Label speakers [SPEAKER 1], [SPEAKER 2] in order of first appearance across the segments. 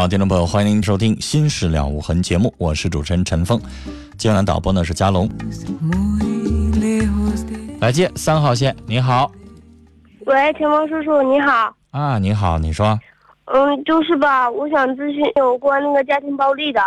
[SPEAKER 1] 好，听众朋友，欢迎您收听《新事了无痕》节目，我是主持人陈峰。接下来导播呢是佳龙。来接三号线，你好
[SPEAKER 2] 喂，陈峰叔叔，你好。
[SPEAKER 1] 啊，你好，你说
[SPEAKER 2] 嗯，就是吧，我想咨询有关那个家庭暴力的。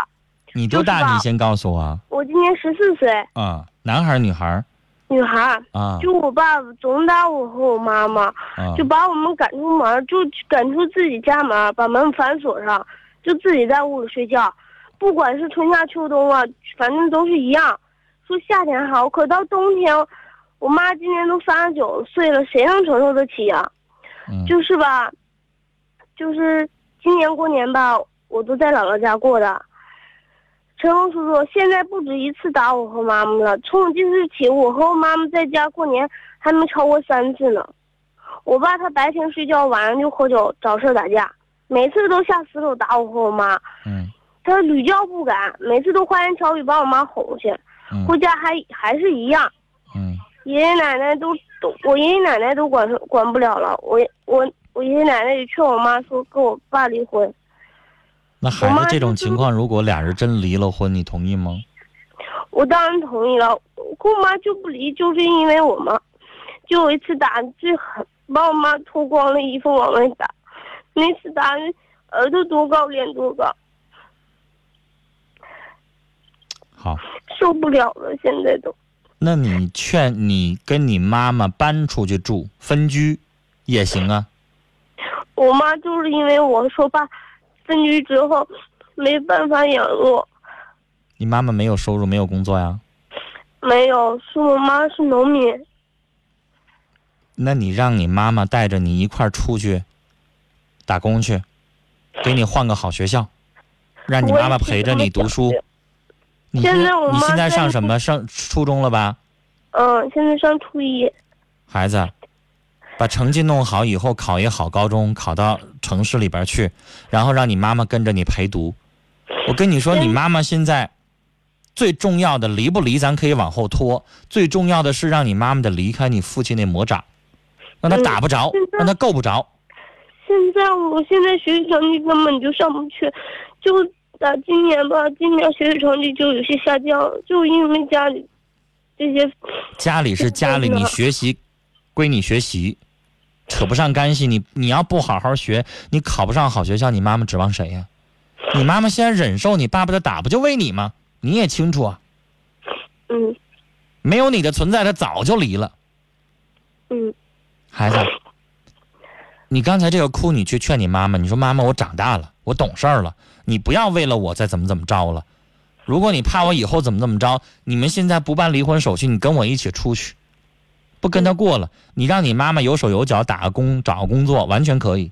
[SPEAKER 1] 你多大？
[SPEAKER 2] 就是
[SPEAKER 1] 你先告诉我啊。
[SPEAKER 2] 我今年十四岁，
[SPEAKER 1] 啊，男孩儿女孩儿
[SPEAKER 2] 女孩儿。
[SPEAKER 1] 啊
[SPEAKER 2] 就我爸总打我和我妈妈，
[SPEAKER 1] 啊
[SPEAKER 2] 就把我们赶出门，就赶出自己家门，把门反锁上，就自己在屋里睡觉。不管是春夏秋冬啊，反正都是一样。说夏天好，可到冬天，我妈今年都三十九岁了，谁能承受得起呀、
[SPEAKER 1] 嗯
[SPEAKER 2] 就是吧，就是今年过年吧，我都在姥姥家过的。陈红叔叔，现在不止一次打我和妈妈了。从我记事起，我和我妈妈在家过年还没超过三次呢。我爸他白天睡觉，晚上就喝酒找事儿打架，每次都下死手打我和我妈。
[SPEAKER 1] 嗯
[SPEAKER 2] 他屡教不改，每次都花言巧语把我妈哄去，
[SPEAKER 1] 嗯
[SPEAKER 2] 回家还还是一样。
[SPEAKER 1] 嗯
[SPEAKER 2] 爷爷奶奶都都，我爷爷奶奶都管管不了了。我我我爷爷奶奶也劝我妈说跟我爸离婚。
[SPEAKER 1] 那孩子这种情况，如果俩人真离了婚，你同意吗？
[SPEAKER 2] 我当然同意了，我跟我妈就不离，就是因为我妈，就有一次打最狠，把我妈脱光了衣服往外打，那次打的耳朵多高脸多高，
[SPEAKER 1] 好，
[SPEAKER 2] 受不了了，现在都。
[SPEAKER 1] 那你劝你跟你妈妈搬出去住，分居也行啊。
[SPEAKER 2] 我妈就是因为我说爸分居之后没办法养我，
[SPEAKER 1] 你妈妈没有收入，没有工作呀？
[SPEAKER 2] 没有，是我妈是农民，
[SPEAKER 1] 那你让你妈妈带着你一块儿出去打工去，给你换个好学校，让你妈妈陪着你读书。你
[SPEAKER 2] 现
[SPEAKER 1] 现
[SPEAKER 2] 在我
[SPEAKER 1] 你现在
[SPEAKER 2] 在
[SPEAKER 1] 上什么？上初中了吧？
[SPEAKER 2] 嗯，现在上初一。
[SPEAKER 1] 孩子，把成绩弄好以后，考一好高中，考到城市里边去，然后让你妈妈跟着你陪读。我跟你说，你妈妈现在最重要的离不离，咱可以往后拖。最重要的是让你妈妈的离开你父亲那魔掌，让他
[SPEAKER 2] 嗯
[SPEAKER 1] 打不着，让他够不着。
[SPEAKER 2] 现在我现在学习成绩根本就上不去，就打今年吧，今年学习成绩就有些下降，就因为家里这些
[SPEAKER 1] 家里是家里，你学习归你学习，扯不上干系。你你要不好好学，你考不上好学校，你妈妈指望谁呀？你妈妈现在忍受你爸爸的打，不就为你吗？你也清楚啊，
[SPEAKER 2] 嗯
[SPEAKER 1] 没有你的存在，他早就离了。
[SPEAKER 2] 嗯
[SPEAKER 1] 孩子，你刚才这个哭，你去劝你妈妈，你说妈妈，我长大了，我懂事儿了，你不要为了我再怎么怎么着了。如果你怕我以后怎么怎么着，你们现在不办离婚手续，你跟我一起出去，不跟他过了，你让你妈妈有手有脚打个工，找个工作，完全可以，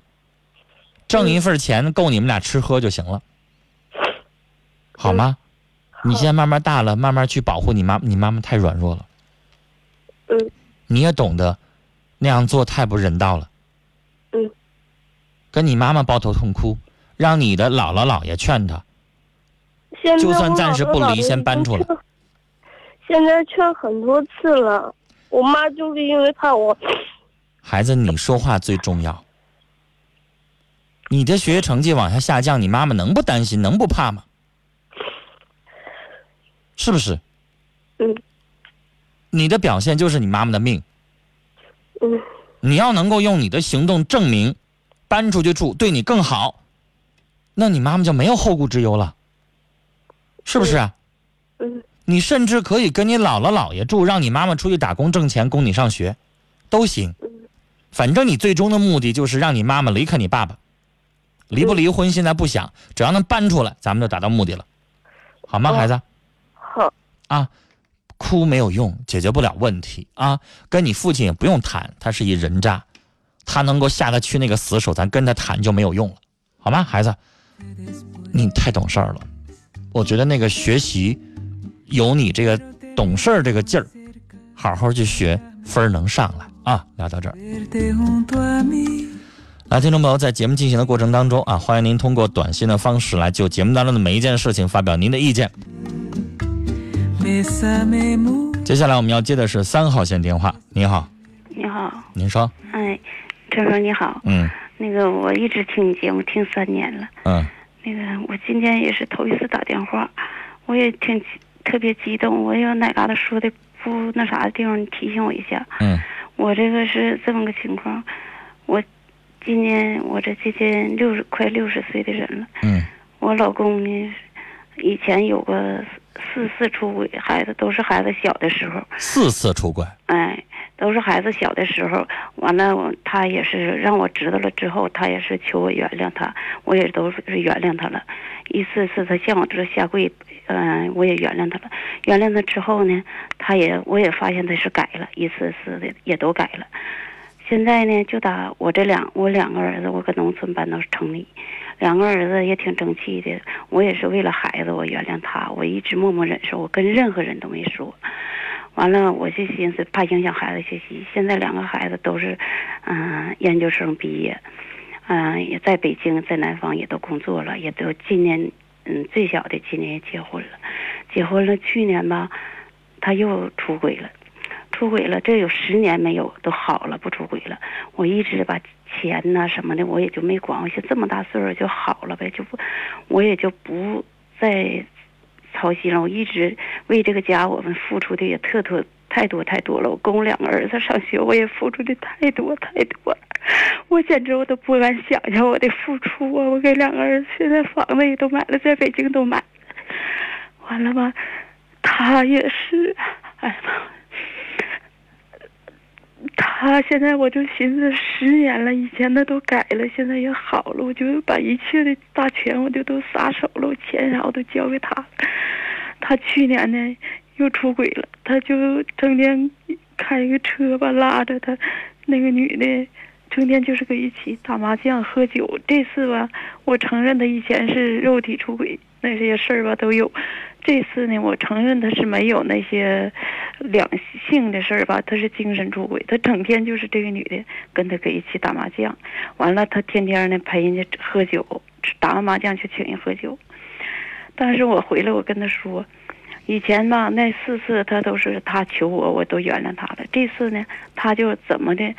[SPEAKER 1] 挣一份钱够你们俩吃喝就行了，好吗？你现在慢慢大了，慢慢去保护你妈，你妈妈太软弱了。
[SPEAKER 2] 嗯
[SPEAKER 1] 你也懂得，那样做太不人道了。
[SPEAKER 2] 嗯，
[SPEAKER 1] 跟你妈妈抱头痛哭，让你的姥姥姥爷劝她。
[SPEAKER 2] 现在
[SPEAKER 1] 就算暂时不离先搬出来
[SPEAKER 2] 现在劝很多次了，我妈就是因为怕我。
[SPEAKER 1] 孩子，你说话最重要。你的学习成绩往下下降，你妈妈能不担心，能不怕吗？是不是？
[SPEAKER 2] 嗯。
[SPEAKER 1] 你的表现就是你妈妈的命。
[SPEAKER 2] 嗯。
[SPEAKER 1] 你要能够用你的行动证明，搬出去住对你更好，那你妈妈就没有后顾之忧了，是不是？
[SPEAKER 2] 嗯。
[SPEAKER 1] 你甚至可以跟你姥姥姥爷住，让你妈妈出去打工挣钱供你上学，都行。反正你最终的目的就是让你妈妈离开你爸爸。离不离婚现在不想，只要能搬出来，咱们就达到目的了，好吗，孩子？
[SPEAKER 2] 好。
[SPEAKER 1] 啊，哭没有用，解决不了问题啊。跟你父亲也不用谈，他是一人渣，他能够下得去那个死手，咱跟他谈就没有用了，好吗，孩子？你太懂事儿了，我觉得那个学习有你这个懂事儿这个劲儿，好好去学，分儿能上来啊。聊到这儿。来，听众朋友，在节目进行的过程当中啊，欢迎您通过短信的方式来就节目当中的每一件事情发表您的意见。接下来我们要接的是三号线电话。你好，
[SPEAKER 3] 你好，
[SPEAKER 1] 您说。
[SPEAKER 3] 哎，陈叔你好。
[SPEAKER 1] 嗯。
[SPEAKER 3] 那个我一直听你节目听三年了。
[SPEAKER 1] 嗯。
[SPEAKER 3] 那个我今天也是头一次打电话，我也挺特别激动。我有哪嘎达说的不那啥的地方，你提醒我一下。
[SPEAKER 1] 嗯。
[SPEAKER 3] 我这个是这么个情况，我。今年我这接近六十快六十岁的人了。
[SPEAKER 1] 嗯。
[SPEAKER 3] 我老公呢，以前有个四次出轨，孩子都是孩子小的时候。
[SPEAKER 1] 四次出轨。
[SPEAKER 3] 哎，都是孩子小的时候，完了，他也是让我知道了之后，他也是求我原谅他，我也都是原谅他了。一次次他向我这下跪，嗯，我也原谅他了。原谅他之后呢，他也我也发现他是改了，一次次的也都改了。现在呢，就打我这两我两个儿子，我搁农村搬到城里，两个儿子也挺争气的。我也是为了孩子，我原谅他，我一直默默忍受，我跟任何人都没说。完了，我就寻思怕影响孩子学习。现在两个孩子都是，嗯，研究生毕业，嗯，也在北京，在南方也都工作了，也都今年，嗯，最小的今年也结婚了，结婚了。去年吧，他又出轨了。出轨了，这有十年没有都好了，不出轨了。我一直把钱呐什么的，我也就没管。我寻这么大岁数就好了呗，就不，我也就不再操心了。我一直为这个家，我们付出的也特特太多太多了。我供两个儿子上学，我也付出的太多太多了。我简直我都不敢想象我的付出啊！我给两个儿子现在房子也都买了，在北京都买。完了吧，他也是，哎呀妈！他现在我就寻思十年了，以前的都改了，现在也好了，我就把一切的大权我就都撒手了，我钱啥我都交给他。他去年呢又出轨了，他就整天开一个车吧，拉着他那个女的，整天就是搁一起打麻将喝酒。这次吧，我承认他以前是肉体出轨，那些事儿吧都有。这次呢，我承认他是没有那些两性的事儿吧，他是精神出轨。他整天就是这个女的跟他搁一起打麻将，完了他天天呢陪人家喝酒，打完麻将去请人喝酒。但是我回来我跟他说，以前吧那四次他都是他求我，我都原谅他了。这次呢，他就怎么的，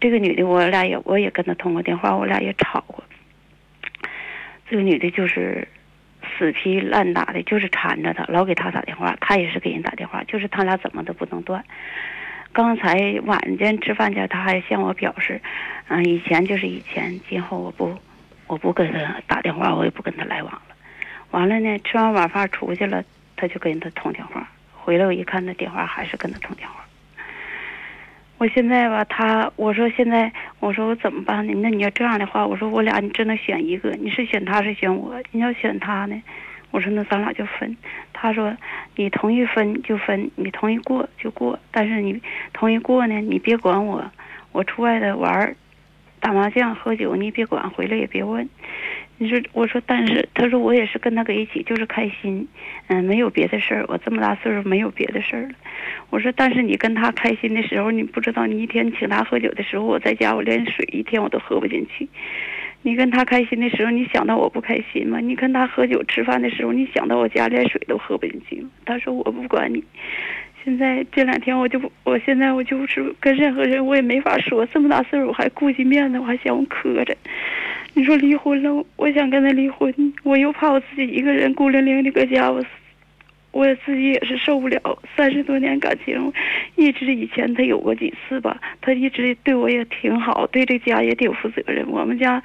[SPEAKER 3] 这个女的我俩也我也跟他通过电话，我俩也吵过。这个女的就是。死皮烂打的，就是缠着他，老给他打电话，他也是给人打电话，就是他俩怎么都不能断。刚才晚间吃饭前，他还向我表示，嗯，以前就是以前，今后我不，我不跟他打电话，我也不跟他来往了。完了呢，吃完晚饭出去了，他就跟他通电话，回来我一看，那电话还是跟他通电话。我现在吧，他我说现在我说我怎么办呢？那你要这样的话，我说我俩你只能选一个，你是选他是选我？你要选他呢，我说那咱俩就分。他说你同意分就分，你同意过就过。但是你同意过呢，你别管我，我出外头玩儿打麻将、喝酒，你别管，回来也别问。你说，我说，但是他说我也是跟他搁一起，就是开心，嗯，没有别的事儿。我这么大岁数没有别的事儿了。我说，但是你跟他开心的时候，你不知道，你一天请他喝酒的时候，我在家我连水一天我都喝不进去。你跟他开心的时候，你想到我不开心吗？你跟他喝酒吃饭的时候，你想到我家连水都喝不进去吗？他说我不管你，现在这两天我就不，我现在我就是跟任何人我也没法说，这么大岁数我还顾及面子，我还嫌我磕碜。你说离婚了，我想跟他离婚，我又怕我自己一个人孤零零的搁家，我我自己也是受不了。三十多年感情，一直以前他有过几次吧，他一直对我也挺好，对这家也挺负责任。我们家，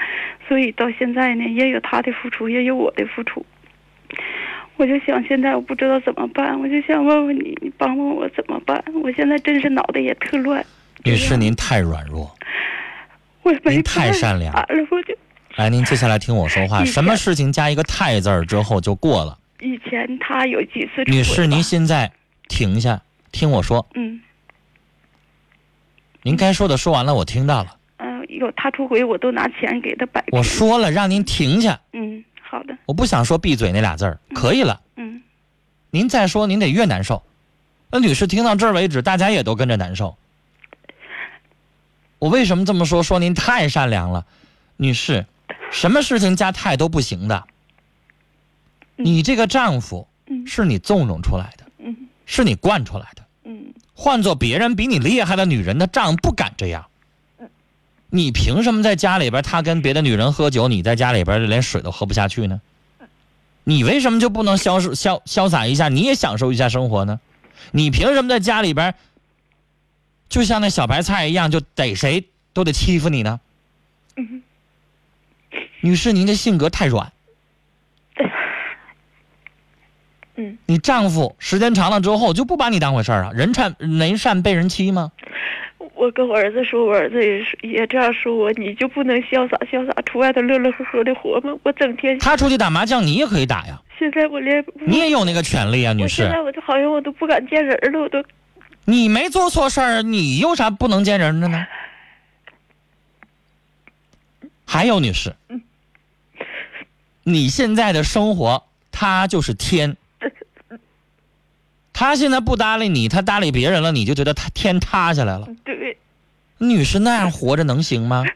[SPEAKER 3] 所以到现在呢，也有他的付出，也有我的付出。我就想，现在我不知道怎么办，我就想问问你，你帮帮我怎么办？我现在真是脑袋也特乱。
[SPEAKER 1] 女士，您太软弱，
[SPEAKER 3] 我没
[SPEAKER 1] 您太善良
[SPEAKER 3] 了，我就
[SPEAKER 1] 来，您接下来听我说话，什么事情加一个“太”字儿之后就过了。
[SPEAKER 3] 以前他有几次
[SPEAKER 1] 女士，您现在停下，听我说，
[SPEAKER 3] 嗯
[SPEAKER 1] 您该说的说完了，我听到了。
[SPEAKER 3] 嗯、呃有他出轨，我都拿钱给他摆平。
[SPEAKER 1] 我说了，让您停下，
[SPEAKER 3] 嗯，好的，
[SPEAKER 1] 我不想说闭嘴那俩字儿，可以了。
[SPEAKER 3] 嗯
[SPEAKER 1] 您再说，您得越难受。那女士听到这儿为止，大家也都跟着难受。我为什么这么说？说您太善良了，女士，什么事情加太都不行的。你这个丈夫
[SPEAKER 3] 嗯
[SPEAKER 1] 是你纵容出来的，
[SPEAKER 3] 嗯
[SPEAKER 1] 是你惯出来的。
[SPEAKER 3] 嗯
[SPEAKER 1] 换做别人比你厉害的女人，她丈夫不敢这样。你凭什么在家里边，他跟别的女人喝酒，你在家里边连水都喝不下去呢？你为什么就不能潇潇潇洒一下，你也享受一下生活呢？你凭什么在家里边，就像那小白菜一样，就逮谁都得欺负你呢？
[SPEAKER 3] 嗯
[SPEAKER 1] 女士，您的性格太软。
[SPEAKER 3] 嗯，
[SPEAKER 1] 你丈夫时间长了之后就不把你当回事儿啊？人善人善被人欺吗？
[SPEAKER 3] 我跟我儿子说，我儿子也是也这样说我，你就不能潇洒潇洒出外头乐乐呵呵的活吗？我整天
[SPEAKER 1] 他出去打麻将，你也可以打呀，
[SPEAKER 3] 现在我连
[SPEAKER 1] 你也有那个权利啊，女士
[SPEAKER 3] 我现在。我就好像我都不敢见人了，我都
[SPEAKER 1] 你没做错事儿，你有啥不能见人的呢？还有，女士，你现在的生活，他就是天。他现在不搭理你，他搭理别人了，你就觉得他天塌下来了。
[SPEAKER 3] 对。
[SPEAKER 1] 女士那样活着能行吗？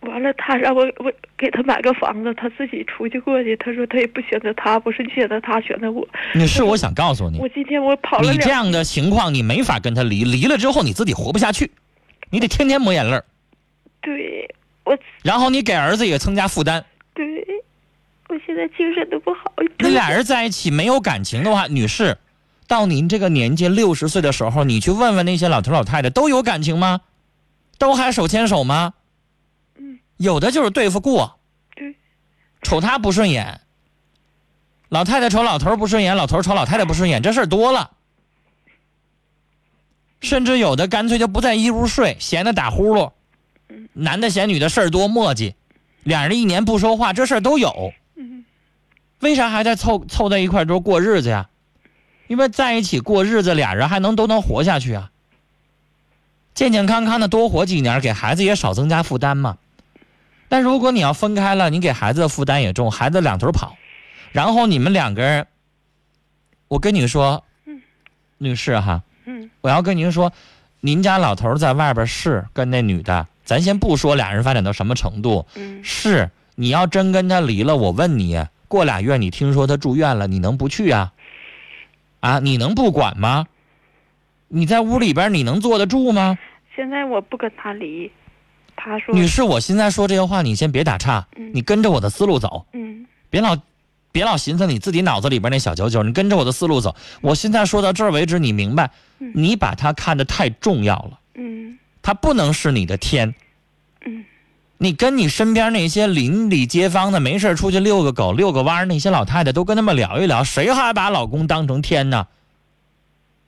[SPEAKER 3] 完了，他让我我给他买个房子，他自己出去过去。他说他也不选择他，不是选择他，选择我。
[SPEAKER 1] 女士，我想告诉你
[SPEAKER 3] 我，今天我跑了，
[SPEAKER 1] 你这样的情况，你没法跟他离，离了之后你自己活不下去，你得天天抹眼泪儿，
[SPEAKER 3] 对我
[SPEAKER 1] 然后你给儿子也增加负担。
[SPEAKER 3] 对，我现在精神都不好。
[SPEAKER 1] 那俩人在一起没有感情的话，女士，到您这个年纪六十岁的时候，你去问问那些老头老太太，都有感情吗？都还手牵手吗？
[SPEAKER 3] 嗯，
[SPEAKER 1] 有的就是对付过，
[SPEAKER 3] 对，
[SPEAKER 1] 瞅他不顺眼，老太太瞅老头不顺眼，老头瞅老太太不顺眼，这事儿多了。甚至有的干脆就不在一屋睡，闲的打呼噜，男的嫌女的事儿多磨叽，俩人一年不说话，这事儿都有。
[SPEAKER 3] 嗯
[SPEAKER 1] 为啥还在凑凑在一块儿都过日子呀？因为在一起过日子，俩人还能都能活下去啊。健健康康的多活几年，给孩子也少增加负担嘛。但如果你要分开了，你给孩子的负担也重，孩子两头跑，然后你们两个人，我跟你说，女士哈，
[SPEAKER 3] 嗯
[SPEAKER 1] 我要跟您说，您家老头在外边是跟那女的，咱先不说俩人发展到什么程度，
[SPEAKER 3] 嗯
[SPEAKER 1] 是你要真跟他离了，我问你，过俩月你听说他住院了，你能不去啊？啊，你能不管吗？你在屋里边你能坐得住吗？
[SPEAKER 3] 现在我不跟他离，他说
[SPEAKER 1] 女士，我现在说这些话，你先别打岔，
[SPEAKER 3] 嗯
[SPEAKER 1] 你跟着我的思路走，
[SPEAKER 3] 嗯
[SPEAKER 1] 别老别老寻思你自己脑子里边那小九九，你跟着我的思路走。我现在说到这儿为止，你明白？
[SPEAKER 3] 嗯
[SPEAKER 1] 你把他看得太重要了，
[SPEAKER 3] 嗯
[SPEAKER 1] 他不能是你的天。
[SPEAKER 3] 嗯
[SPEAKER 1] 你跟你身边那些邻里街坊的没事出去遛个狗、遛个弯儿那些老太太，都跟他们聊一聊，谁还把老公当成天呢？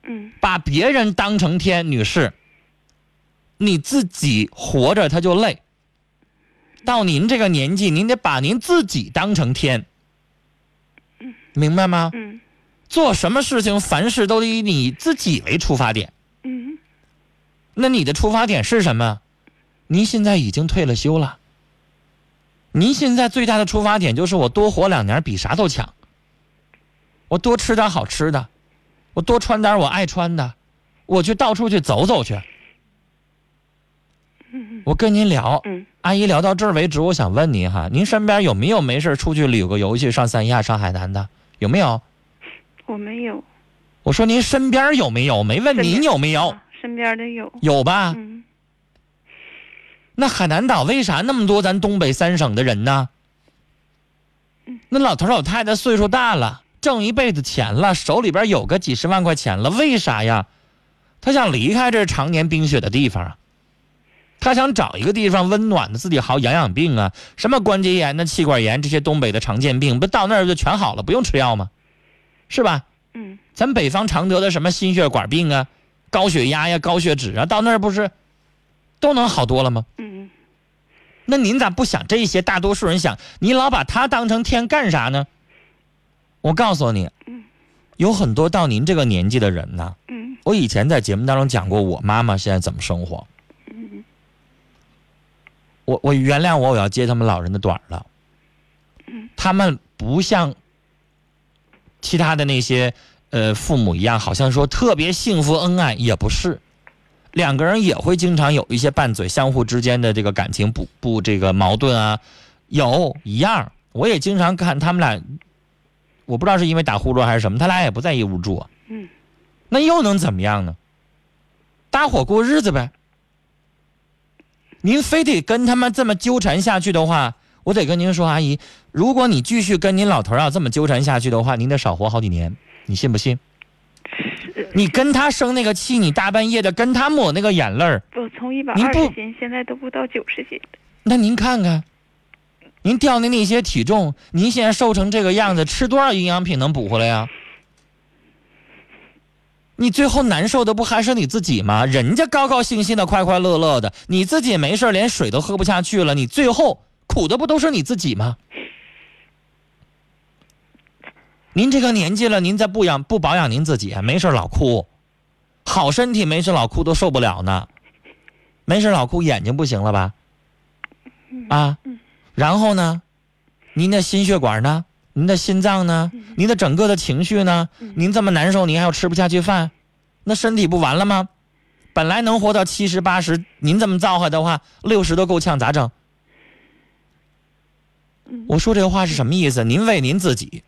[SPEAKER 3] 嗯
[SPEAKER 1] 把别人当成天，女士，你自己活着他就累。到您这个年纪，您得把您自己当成天，明白吗？
[SPEAKER 3] 嗯
[SPEAKER 1] 做什么事情，凡事都得以你自己为出发点。
[SPEAKER 3] 嗯
[SPEAKER 1] 那你的出发点是什么？您现在已经退了休了。您现在最大的出发点就是我多活两年比啥都强。我多吃点好吃的，我多穿点我爱穿的，我去到处去走走去。我跟您聊，
[SPEAKER 3] 嗯
[SPEAKER 1] 阿姨聊到这儿为止，我想问您哈，您身边有没有没事出去旅个游去上三亚、上海南的？有没有？
[SPEAKER 3] 我没有，
[SPEAKER 1] 我说您身边有没有？没问您有没有，
[SPEAKER 3] 啊身边的有，
[SPEAKER 1] 有吧？
[SPEAKER 3] 嗯，
[SPEAKER 1] 那海南岛为啥那么多咱东北三省的人呢？那老头老太太岁数大了，挣一辈子钱了，手里边有个几十万块钱了，为啥呀？他想离开这常年冰雪的地方啊，他想找一个地方温暖的，自己好养养病啊，什么关节炎呐、气管炎这些东北的常见病，不到那儿就全好了，不用吃药吗？是吧？
[SPEAKER 3] 嗯，
[SPEAKER 1] 咱北方常得的什么心血管病啊、高血压呀、高血脂啊，到那儿不是都能好多了吗？
[SPEAKER 3] 嗯，
[SPEAKER 1] 那您咋不想这些？大多数人想，你老把他当成天干啥呢？我告诉你，有很多到您这个年纪的人呢，
[SPEAKER 3] 嗯，
[SPEAKER 1] 我以前在节目当中讲过，我妈妈现在怎么生活。我我原谅我，我要接他们老人的短儿了。他们不像其他的那些呃父母一样，好像说特别幸福恩爱，也不是。两个人也会经常有一些拌嘴，相互之间的这个感情不不这个矛盾啊，有一样。我也经常看他们俩，我不知道是因为打呼噜还是什么，他俩也不在一屋住啊。
[SPEAKER 3] 嗯，
[SPEAKER 1] 那又能怎么样呢？搭伙过日子呗。您非得跟他们这么纠缠下去的话，我得跟您说，阿姨，如果你继续跟您老头儿要这么纠缠下去的话，您得少活好几年，你信不信？你跟他生那个气，你大半夜的跟他抹那个眼泪儿，
[SPEAKER 3] 我从一百二十斤，现在都不到九十斤了。
[SPEAKER 1] 那您看看，您掉的那些体重，您现在瘦成这个样子，吃多少营养品能补回来呀？你最后难受的不还是你自己吗？人家高高兴兴的、快快乐乐的，你自己没事儿连水都喝不下去了，你最后苦的不都是你自己吗？您这个年纪了，您再不养不保养您自己，没事老哭，好身体没事老哭都受不了呢，没事老哭眼睛不行了吧？啊，然后呢，您的心血管呢？您的心脏呢？您的整个的情绪呢？您这么难受，您还要吃不下去饭，那身体不完了吗？本来能活到七十八十，您这么造化的话，六十都够呛，咋整？我说这话是什么意思？您为您自己。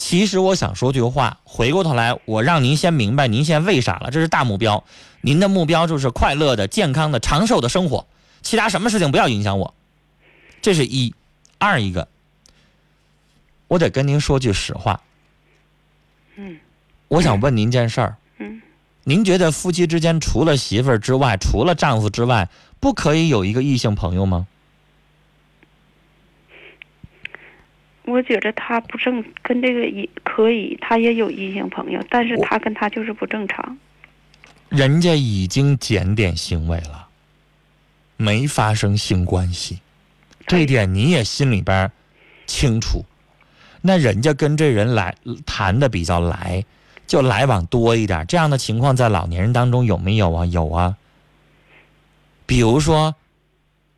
[SPEAKER 1] 其实我想说句话，回过头来，我让您先明白您现在为啥了，这是大目标。您的目标就是快乐的、健康的、长寿的生活，其他什么事情不要影响我。这是一，二一个，我得跟您说句实话。
[SPEAKER 3] 嗯
[SPEAKER 1] 我想问您件事儿，
[SPEAKER 3] 嗯，
[SPEAKER 1] 您觉得夫妻之间除了媳妇儿之外，除了丈夫之外，不可以有一个异性朋友吗？
[SPEAKER 3] 我觉着他不正，跟这个也可以，他也有异性朋友，但是他跟他就是不正常。
[SPEAKER 1] 人家已经检点行为了，没发生性关系，这一点你也心里边清楚。那人家跟这人来谈的比较来，就来往多一点，这样的情况在老年人当中有没有啊？有啊。比如说，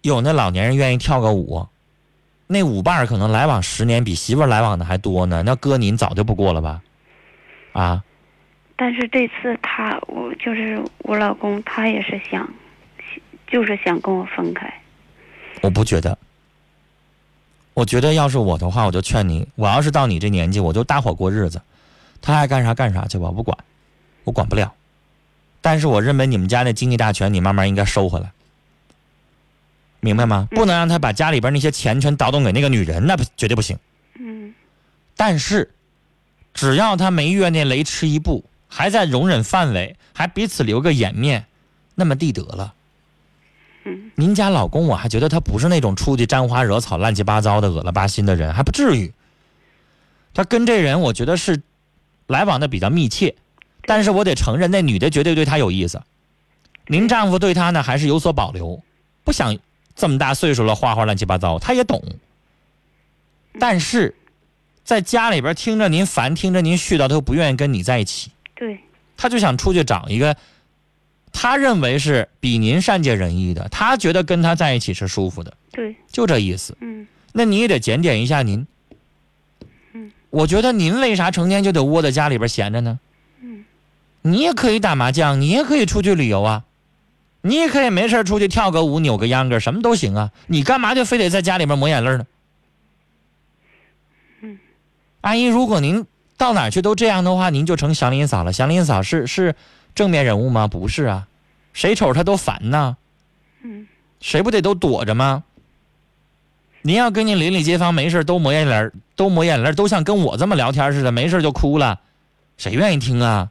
[SPEAKER 1] 有那老年人愿意跳个舞，那舞伴儿可能来往十年，比媳妇儿来往的还多呢。那哥您早就不过了吧？啊？
[SPEAKER 3] 但是这次他，我就是我老公，他也是想，就是想跟我分开。
[SPEAKER 1] 我不觉得。我觉得要是我的话，我就劝你，我要是到你这年纪，我就搭伙过日子，他爱干啥干啥去吧，我不管，我管不了。但是我认为你们家那经济大权，你慢慢应该收回来，明白吗？不能让他把家里边那些钱全倒腾给那个女人，那不绝对不行。
[SPEAKER 3] 嗯
[SPEAKER 1] 但是，只要他没越那雷池一步，还在容忍范围，还彼此留个颜面，那么地得了。
[SPEAKER 3] 嗯
[SPEAKER 1] 您家老公，我还觉得他不是那种出去沾花惹草、乱七八糟的、恶了巴心的人，还不至于。他跟这人，我觉得是来往的比较密切，但是我得承认，那女的绝对对他有意思。您丈夫对她呢，还是有所保留，不想这么大岁数了，花花乱七八糟，他也懂。但是，在家里边听着您烦，听着您絮叨，他又不愿意跟你在一起。
[SPEAKER 3] 对，
[SPEAKER 1] 他就想出去找一个，他认为是比您善解人意的，他觉得跟他在一起是舒服的，
[SPEAKER 3] 对，
[SPEAKER 1] 就这意思。
[SPEAKER 3] 嗯
[SPEAKER 1] 那你也得检点一下您。
[SPEAKER 3] 嗯，
[SPEAKER 1] 我觉得您为啥成天就得窝在家里边闲着呢？
[SPEAKER 3] 嗯，
[SPEAKER 1] 你也可以打麻将，你也可以出去旅游啊，你也可以没事出去跳个舞、扭个秧歌，什么都行啊。你干嘛就非得在家里边抹眼泪呢？
[SPEAKER 3] 嗯，
[SPEAKER 1] 阿姨，如果您到哪去都这样的话，您就成祥林嫂了。祥林嫂是是正面人物吗？不是啊，谁瞅她都烦呐。
[SPEAKER 3] 嗯
[SPEAKER 1] 谁不得都躲着吗？您要跟您邻里街坊没事都抹眼泪，都抹眼泪，都像跟我这么聊天似的，没事就哭了，谁愿意听啊？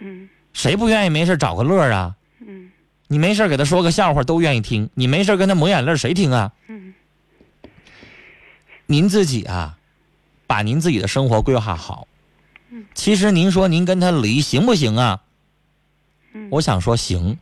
[SPEAKER 3] 嗯
[SPEAKER 1] 谁不愿意没事找个乐啊？
[SPEAKER 3] 嗯
[SPEAKER 1] 你没事给他说个笑话都愿意听，你没事跟他抹眼泪谁听啊？
[SPEAKER 3] 嗯。
[SPEAKER 1] 您自己啊，把您自己的生活规划好。
[SPEAKER 3] 嗯。
[SPEAKER 1] 其实您说您跟他离行不行啊？
[SPEAKER 3] 嗯，
[SPEAKER 1] 我想说行，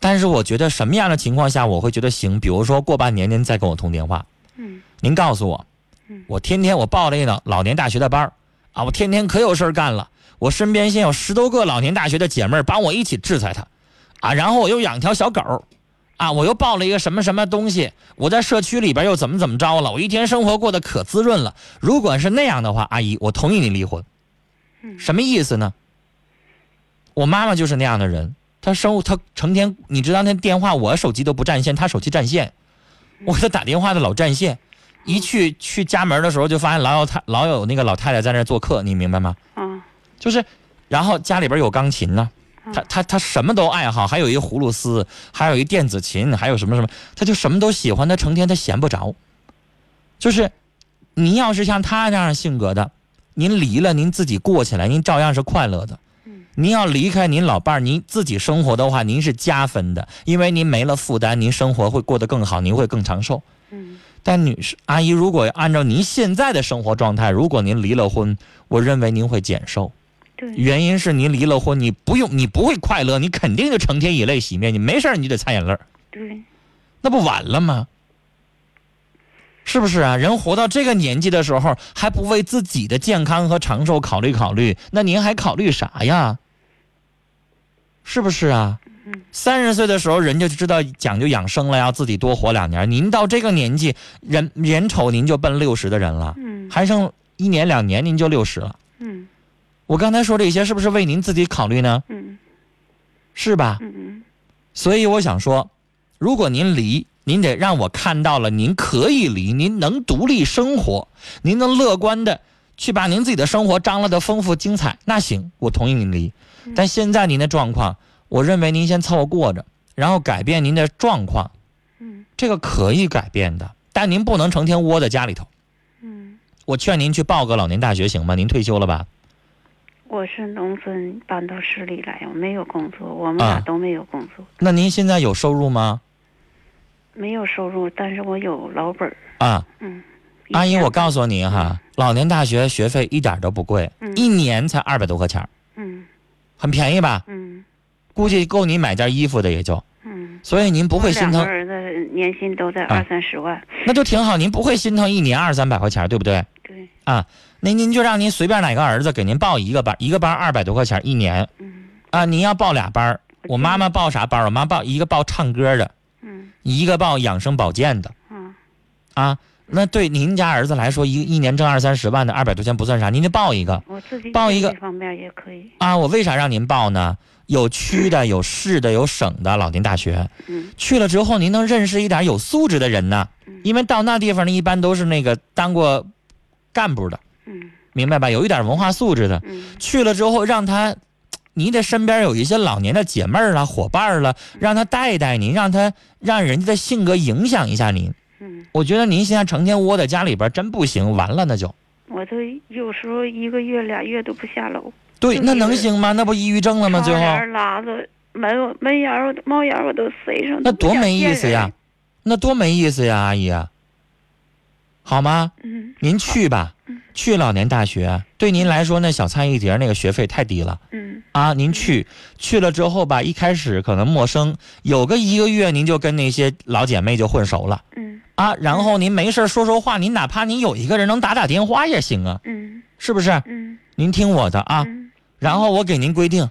[SPEAKER 1] 但是我觉得什么样的情况下我会觉得行？比如说过半年您再跟我通电话，
[SPEAKER 3] 嗯。
[SPEAKER 1] 您告诉我
[SPEAKER 3] 嗯，
[SPEAKER 1] 我天天我报了一个老年大学的班儿啊，我天天可有事儿干了，我身边现有十多个老年大学的姐妹儿帮我一起制裁他，啊，然后我又养条小狗儿，啊，我又抱了一个什么什么东西，我在社区里边又怎么怎么着了，我一天生活过得可滋润了。如果是那样的话，阿姨，我同意你离婚。
[SPEAKER 3] 嗯
[SPEAKER 1] 什么意思呢？我妈妈就是那样的人，她生她成天，你知道那电话我手机都不占线，她手机占线，我给她打电话的老占线，一去去家门的时候就发现老有太老有那个老太太在那儿做客，你明白吗？
[SPEAKER 3] 嗯
[SPEAKER 1] 就是，然后家里边有钢琴呢、她她她什么都爱好，还有一葫芦丝，还有一电子琴，还有什么什么，他就什么都喜欢，他成天他闲不着。就是，您要是像他这样性格的，您离了您自己过起来，您照样是快乐的。您要离开您老伴儿，您自己生活的话，您是加分的，因为您没了负担，您生活会过得更好，您会更长寿。
[SPEAKER 3] 嗯
[SPEAKER 1] 但女士阿姨，如果按照您现在的生活状态，如果您离了婚，我认为您会减寿。
[SPEAKER 3] 对
[SPEAKER 1] 原因是您离了婚，你不用，你不会快乐，你肯定就成天以泪洗面，你没事儿你就得擦眼泪儿，
[SPEAKER 3] 对
[SPEAKER 1] 那不晚了吗？是不是啊？人活到这个年纪的时候，还不为自己的健康和长寿考虑考虑，那您还考虑啥呀？是不是啊？三十岁的时候，人就知道讲究养生了，要自己多活两年。您到这个年纪，人眼瞅您就奔六十的人了，
[SPEAKER 3] 嗯
[SPEAKER 1] 还剩一年两年您就六十了。
[SPEAKER 3] 嗯
[SPEAKER 1] 我刚才说这些，是不是为您自己考虑呢？
[SPEAKER 3] 嗯
[SPEAKER 1] 是吧？
[SPEAKER 3] 嗯嗯
[SPEAKER 1] 所以我想说，如果您离，您得让我看到了您可以离，您能独立生活，您能乐观的去把您自己的生活张罗的丰富精彩，那行，我同意您离。但现在您的状况，我认为您先凑合过着，然后改变您的状况，
[SPEAKER 3] 嗯
[SPEAKER 1] 这个可以改变的，但您不能成天窝在家里头。
[SPEAKER 3] 嗯，
[SPEAKER 1] 我劝您去报个老年大学行吗？您退休了吧？
[SPEAKER 3] 我是农村搬到市里来，我没有工作，我们俩
[SPEAKER 1] 啊
[SPEAKER 3] 都没有工作，
[SPEAKER 1] 那您现在有收入吗？
[SPEAKER 3] 没有收入，但是我有老本儿。
[SPEAKER 1] 啊，
[SPEAKER 3] 嗯，
[SPEAKER 1] 阿姨，我告
[SPEAKER 3] 诉
[SPEAKER 1] 诉您哈，老年大学学费一点都不贵，
[SPEAKER 3] 嗯。
[SPEAKER 1] 一年才二百多块钱儿，
[SPEAKER 3] 嗯。
[SPEAKER 1] 很便宜吧？
[SPEAKER 3] 嗯。
[SPEAKER 1] 估计够你买件衣服的也就，
[SPEAKER 3] 嗯，
[SPEAKER 1] 所以您不会心疼，
[SPEAKER 3] 儿子年薪都在
[SPEAKER 1] 啊。
[SPEAKER 3] 二三十万，
[SPEAKER 1] 那就挺好，您不会心疼一年二三百块钱儿，对不对？
[SPEAKER 3] 对，
[SPEAKER 1] 啊，那您就让您随便哪个儿子给您报一个班，一个班二百多块钱一年
[SPEAKER 3] 嗯
[SPEAKER 1] 啊，您要报俩班儿，我妈妈报啥班？我妈报一个报唱歌的，
[SPEAKER 3] 嗯
[SPEAKER 1] 一个报养生保健的
[SPEAKER 3] 嗯
[SPEAKER 1] 啊。那对您家儿子来说，一一年挣二三十万的，二百多钱不算啥，您就报一个
[SPEAKER 3] 我自己
[SPEAKER 1] 报一个
[SPEAKER 3] 方面也可以，
[SPEAKER 1] 啊。我为啥让您报呢？有区的，有市的，有省的老年大学，
[SPEAKER 3] 嗯
[SPEAKER 1] 去了之后，您能认识一点有素质的人呢。因为到那地方呢，一般都是那个当过干部的，
[SPEAKER 3] 嗯
[SPEAKER 1] 明白吧？有一点文化素质的。
[SPEAKER 3] 嗯
[SPEAKER 1] 去了之后，让他，你得身边有一些老年的姐妹儿啦、伙伴儿啦，让他带带您，让他让人家的性格影响一下您。
[SPEAKER 3] 嗯，
[SPEAKER 1] 我觉得您现在成天窝在家里边真不行，完了那就。
[SPEAKER 3] 我都有时候一个月俩月都不下楼，
[SPEAKER 1] 对，那能行吗？那不抑郁症了吗？最后
[SPEAKER 3] 拉着门门檐儿帽檐儿我都塞上，
[SPEAKER 1] 那多没意思呀！那多没意思呀，阿姨啊。好吗？
[SPEAKER 3] 嗯
[SPEAKER 1] 您去吧，去老年大学，对您来说那小菜一碟那个学费太低了
[SPEAKER 3] 嗯
[SPEAKER 1] 啊！您去去了之后吧，一开始可能陌生，有个一个月您就跟那些老姐妹就混熟了
[SPEAKER 3] 嗯
[SPEAKER 1] 啊。然后您没事儿说说话，您哪怕您有一个人能打打电话也行啊，
[SPEAKER 3] 嗯
[SPEAKER 1] 是不是？
[SPEAKER 3] 嗯
[SPEAKER 1] 您听我的啊，
[SPEAKER 3] 嗯
[SPEAKER 1] 然后我给您规定，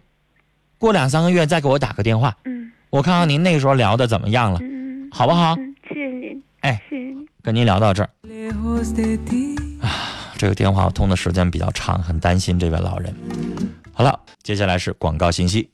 [SPEAKER 1] 过两三个月再给我打个电话，
[SPEAKER 3] 嗯
[SPEAKER 1] 我看看您那时候聊的怎么样了，
[SPEAKER 3] 嗯，
[SPEAKER 1] 好不好？
[SPEAKER 3] 嗯，谢谢您，
[SPEAKER 1] 哎，
[SPEAKER 3] 谢谢您。
[SPEAKER 1] 跟您聊到这儿。这个电话通的时间比较长，很担心这位老人。好了，接下来是广告信息。